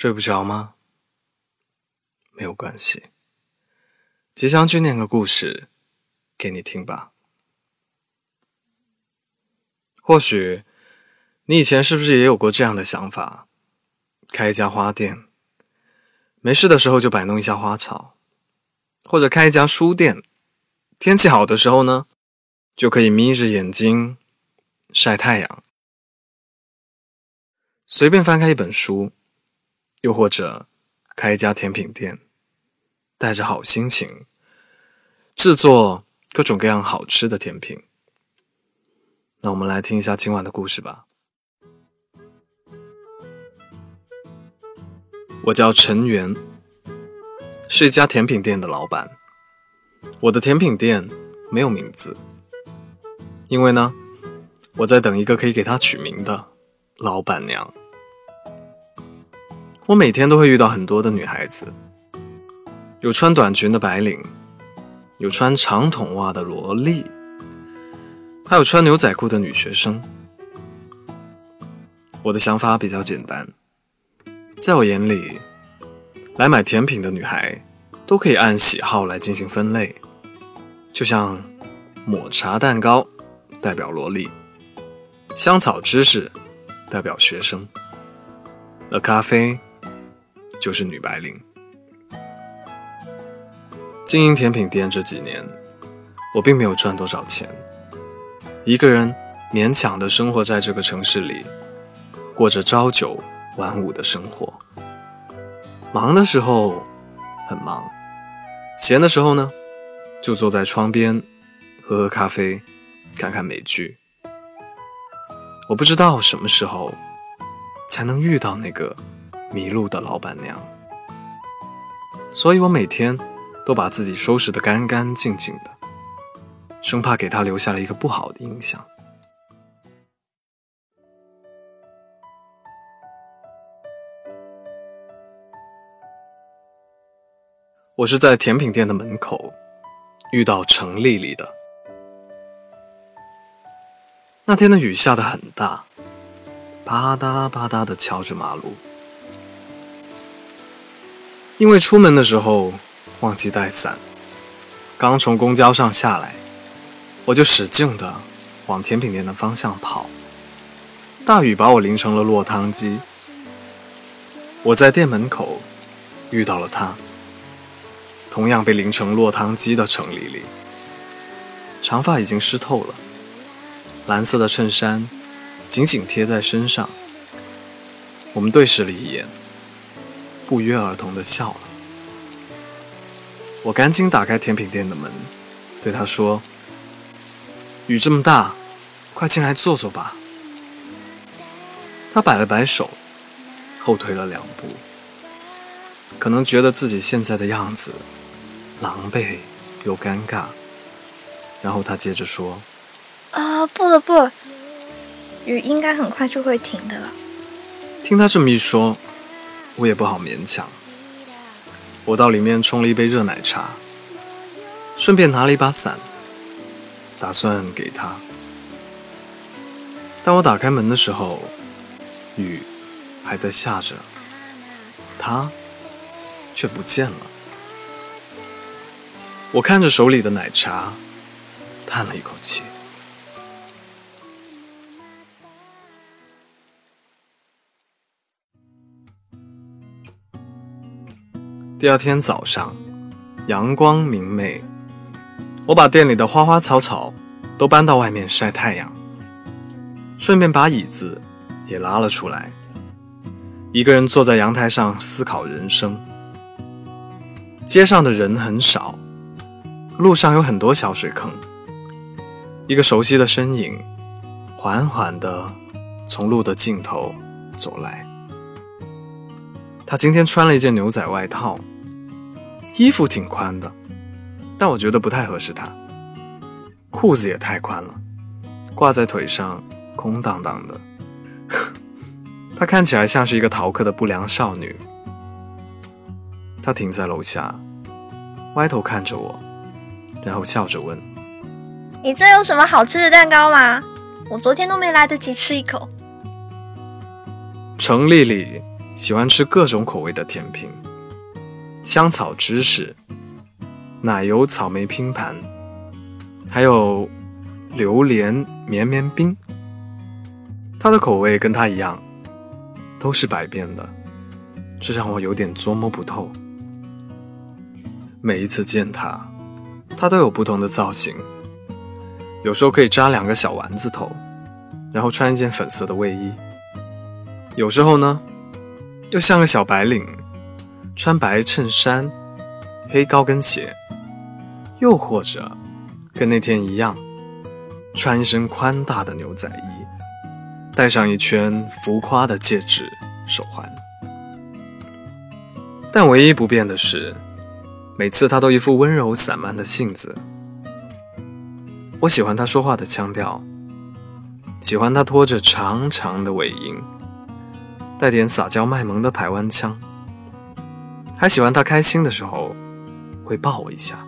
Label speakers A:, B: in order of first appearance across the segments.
A: 睡不着吗？没有关系，吉祥君念个故事给你听吧。或许你以前是不是也有过这样的想法？开一家花店，没事的时候就摆弄一下花草，或者开一家书店，天气好的时候呢，就可以眯着眼睛晒太阳，随便翻开一本书。又或者开一家甜品店，带着好心情制作各种各样好吃的甜品。那我们来听一下今晚的故事吧。我叫陈元，是一家甜品店的老板。我的甜品店没有名字，因为呢，我在等一个可以给它取名的老板娘。我每天都会遇到很多的女孩子，有穿短裙的白领，有穿长筒袜的萝莉，还有穿牛仔裤的女学生。我的想法比较简单，在我眼里，来买甜品的女孩都可以按喜好来进行分类，就像抹茶蛋糕代表萝莉，香草芝士代表学生，而咖啡。就是女白领。经营甜品店这几年，我并没有赚多少钱，一个人勉强的生活在这个城市里，过着朝九晚五的生活。忙的时候很忙，闲的时候呢，就坐在窗边喝喝咖啡，看看美剧。我不知道什么时候才能遇到那个。迷路的老板娘，所以我每天都把自己收拾得干干净净的，生怕给她留下了一个不好的印象。我是在甜品店的门口遇到程丽丽的。那天的雨下得很大，啪嗒啪嗒的敲着马路。因为出门的时候忘记带伞，刚从公交上下来，我就使劲的往甜品店的方向跑。大雨把我淋成了落汤鸡。我在店门口遇到了他，同样被淋成落汤鸡的程丽丽。长发已经湿透了，蓝色的衬衫紧紧贴在身上。我们对视了一眼。不约而同的笑了。我赶紧打开甜品店的门，对他说：“雨这么大，快进来坐坐吧。”他摆了摆手，后退了两步，可能觉得自己现在的样子狼狈又尴尬。然后他接着说：“
B: 啊，不了不了，雨应该很快就会停的了。”
A: 听他这么一说。我也不好勉强，我到里面冲了一杯热奶茶，顺便拿了一把伞，打算给他。当我打开门的时候，雨还在下着，他却不见了。我看着手里的奶茶，叹了一口气。第二天早上，阳光明媚，我把店里的花花草草都搬到外面晒太阳，顺便把椅子也拉了出来，一个人坐在阳台上思考人生。街上的人很少，路上有很多小水坑，一个熟悉的身影缓缓地从路的尽头走来。他今天穿了一件牛仔外套，衣服挺宽的，但我觉得不太合适他。裤子也太宽了，挂在腿上空荡荡的。她看起来像是一个逃课的不良少女。她停在楼下，歪头看着我，然后笑着问：“
B: 你这有什么好吃的蛋糕吗？我昨天都没来得及吃一口。”
A: 程丽丽。喜欢吃各种口味的甜品，香草芝士、奶油草莓拼盘，还有榴莲绵绵冰。它的口味跟他一样，都是百变的，这让我有点捉摸不透。每一次见他，他都有不同的造型，有时候可以扎两个小丸子头，然后穿一件粉色的卫衣；有时候呢，又像个小白领，穿白衬衫、黑高跟鞋；又或者跟那天一样，穿一身宽大的牛仔衣。戴上一圈浮夸的戒指、手环，但唯一不变的是，每次他都一副温柔散漫的性子。我喜欢他说话的腔调，喜欢他拖着长长的尾音，带点撒娇卖萌的台湾腔，还喜欢他开心的时候会抱我一下，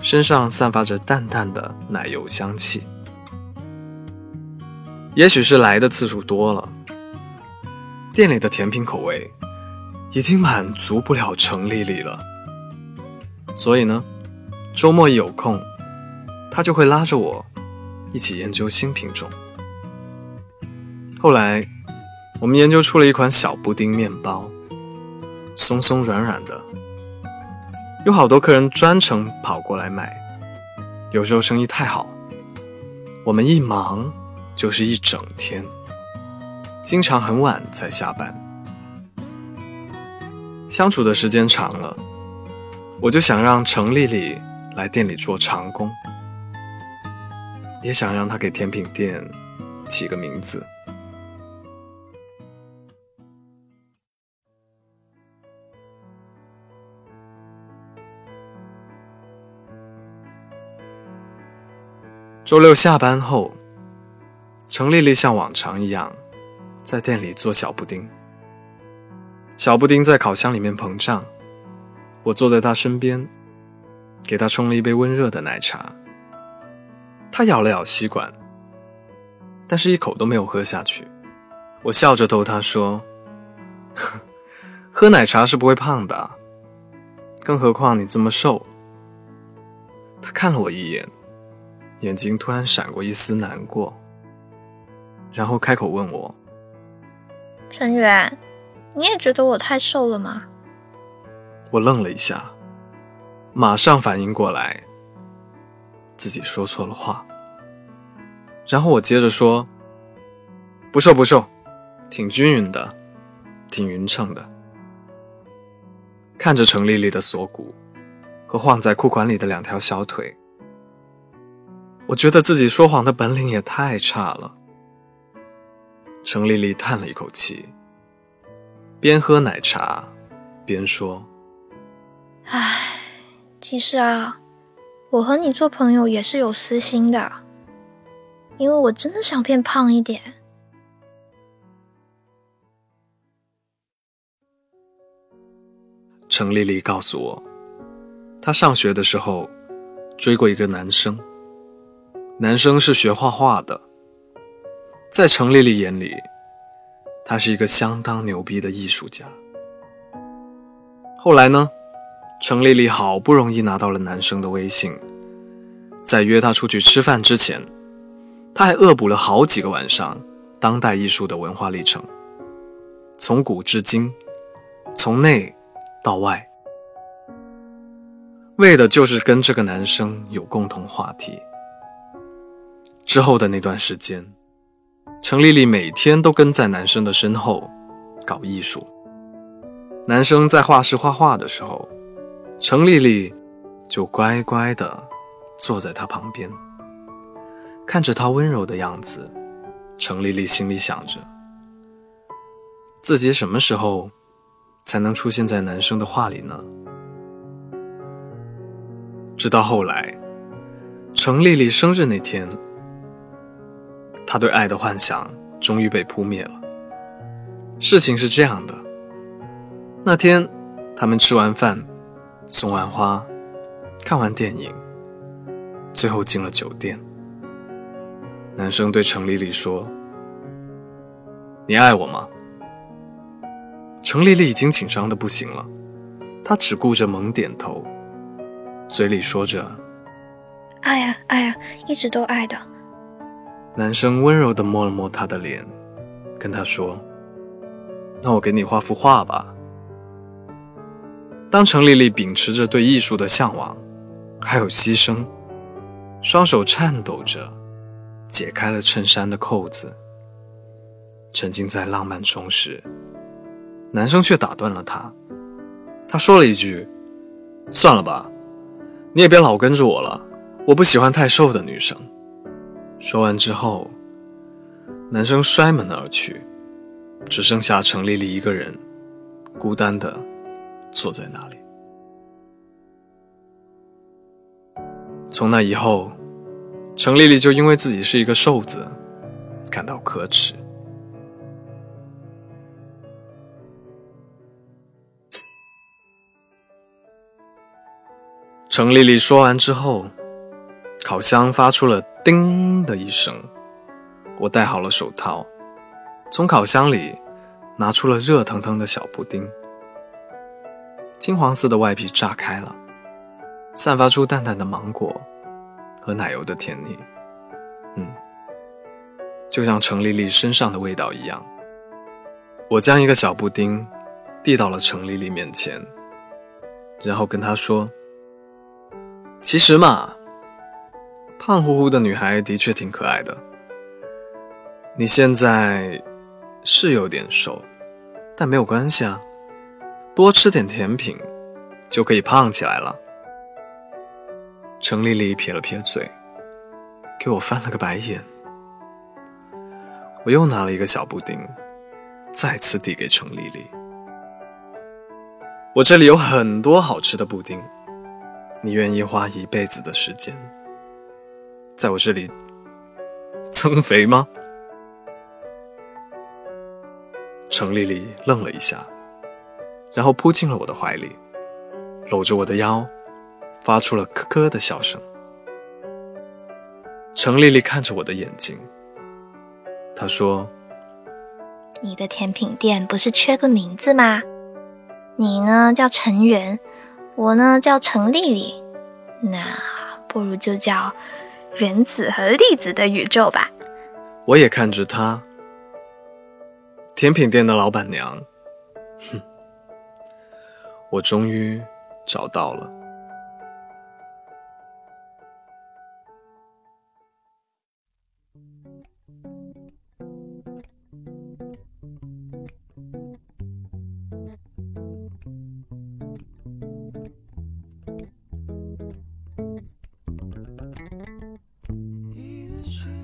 A: 身上散发着淡淡的奶油香气。也许是来的次数多了，店里的甜品口味已经满足不了程丽丽了。所以呢，周末一有空，她就会拉着我一起研究新品种。后来，我们研究出了一款小布丁面包，松松软软的，有好多客人专程跑过来买。有时候生意太好，我们一忙。就是一整天，经常很晚才下班。相处的时间长了，我就想让程丽丽来店里做长工，也想让她给甜品店起个名字。周六下班后。程丽丽像往常一样，在店里做小布丁。小布丁在烤箱里面膨胀，我坐在她身边，给她冲了一杯温热的奶茶。她咬了咬吸管，但是一口都没有喝下去。我笑着逗她说：“喝奶茶是不会胖的，更何况你这么瘦。”她看了我一眼，眼睛突然闪过一丝难过。然后开口问我：“
B: 陈远，你也觉得我太瘦了吗？”
A: 我愣了一下，马上反应过来，自己说错了话。然后我接着说：“不瘦不瘦，挺均匀的，挺匀称的。”看着程丽丽的锁骨和晃在裤管里的两条小腿，我觉得自己说谎的本领也太差了。程丽丽叹了一口气，边喝奶茶边说：“
B: 唉，其实啊，我和你做朋友也是有私心的，因为我真的想变胖一点。”
A: 程丽丽告诉我，她上学的时候追过一个男生，男生是学画画的。在程丽丽眼里，他是一个相当牛逼的艺术家。后来呢，程丽丽好不容易拿到了男生的微信，在约他出去吃饭之前，他还恶补了好几个晚上当代艺术的文化历程，从古至今，从内到外，为的就是跟这个男生有共同话题。之后的那段时间。程丽丽每天都跟在男生的身后搞艺术。男生在画室画画的时候，程丽丽就乖乖地坐在他旁边，看着他温柔的样子。程丽丽心里想着，自己什么时候才能出现在男生的画里呢？直到后来，程丽丽生日那天。他对爱的幻想终于被扑灭了。事情是这样的：那天，他们吃完饭，送完花，看完电影，最后进了酒店。男生对程丽丽说：“你爱我吗？”程丽丽已经紧张的不行了，她只顾着猛点头，嘴里说着：“
B: 爱呀爱呀，一直都爱的。”
A: 男生温柔的摸了摸她的脸，跟她说：“那我给你画幅画吧。”当程丽丽秉持着对艺术的向往，还有牺牲，双手颤抖着解开了衬衫的扣子，沉浸在浪漫中时。男生却打断了他，他说了一句：“算了吧，你也别老跟着我了，我不喜欢太瘦的女生。”说完之后，男生摔门而去，只剩下程丽丽一个人，孤单的坐在那里。从那以后，程丽丽就因为自己是一个瘦子，感到可耻。程丽丽说完之后，烤箱发出了“叮”的一声。我戴好了手套，从烤箱里拿出了热腾腾的小布丁。金黄色的外皮炸开了，散发出淡淡的芒果和奶油的甜腻。嗯，就像程丽丽身上的味道一样。我将一个小布丁递到了程丽丽面前，然后跟她说。其实嘛，胖乎乎的女孩的确挺可爱的。你现在是有点瘦，但没有关系啊，多吃点甜品就可以胖起来了。程丽丽撇了撇嘴，给我翻了个白眼。我又拿了一个小布丁，再次递给程丽丽。我这里有很多好吃的布丁。你愿意花一辈子的时间在我这里增肥吗？程丽丽愣了一下，然后扑进了我的怀里，搂着我的腰，发出了咯咯的笑声。程丽丽看着我的眼睛，她说：“
B: 你的甜品店不是缺个名字吗？你呢，叫程源。”我呢叫程丽丽，那不如就叫原子和粒子的宇宙吧。
A: 我也看着他，甜品店的老板娘，哼，我终于找到了。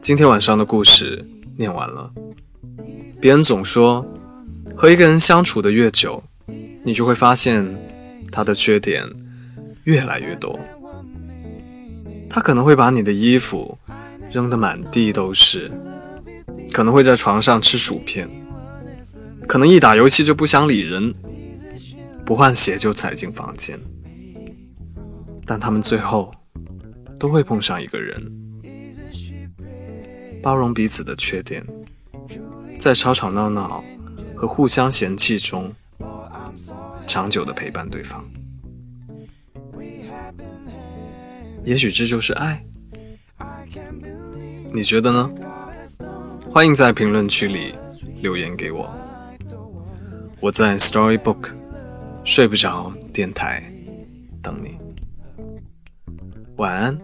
A: 今天晚上的故事念完了。别人总说，和一个人相处的越久，你就会发现他的缺点越来越多。他可能会把你的衣服扔得满地都是，可能会在床上吃薯片，可能一打游戏就不想理人，不换鞋就踩进房间。但他们最后都会碰上一个人。包容彼此的缺点，在吵吵闹闹和互相嫌弃中，长久的陪伴对方。也许这就是爱，你觉得呢？欢迎在评论区里留言给我。我在 Storybook 睡不着电台等你。晚安。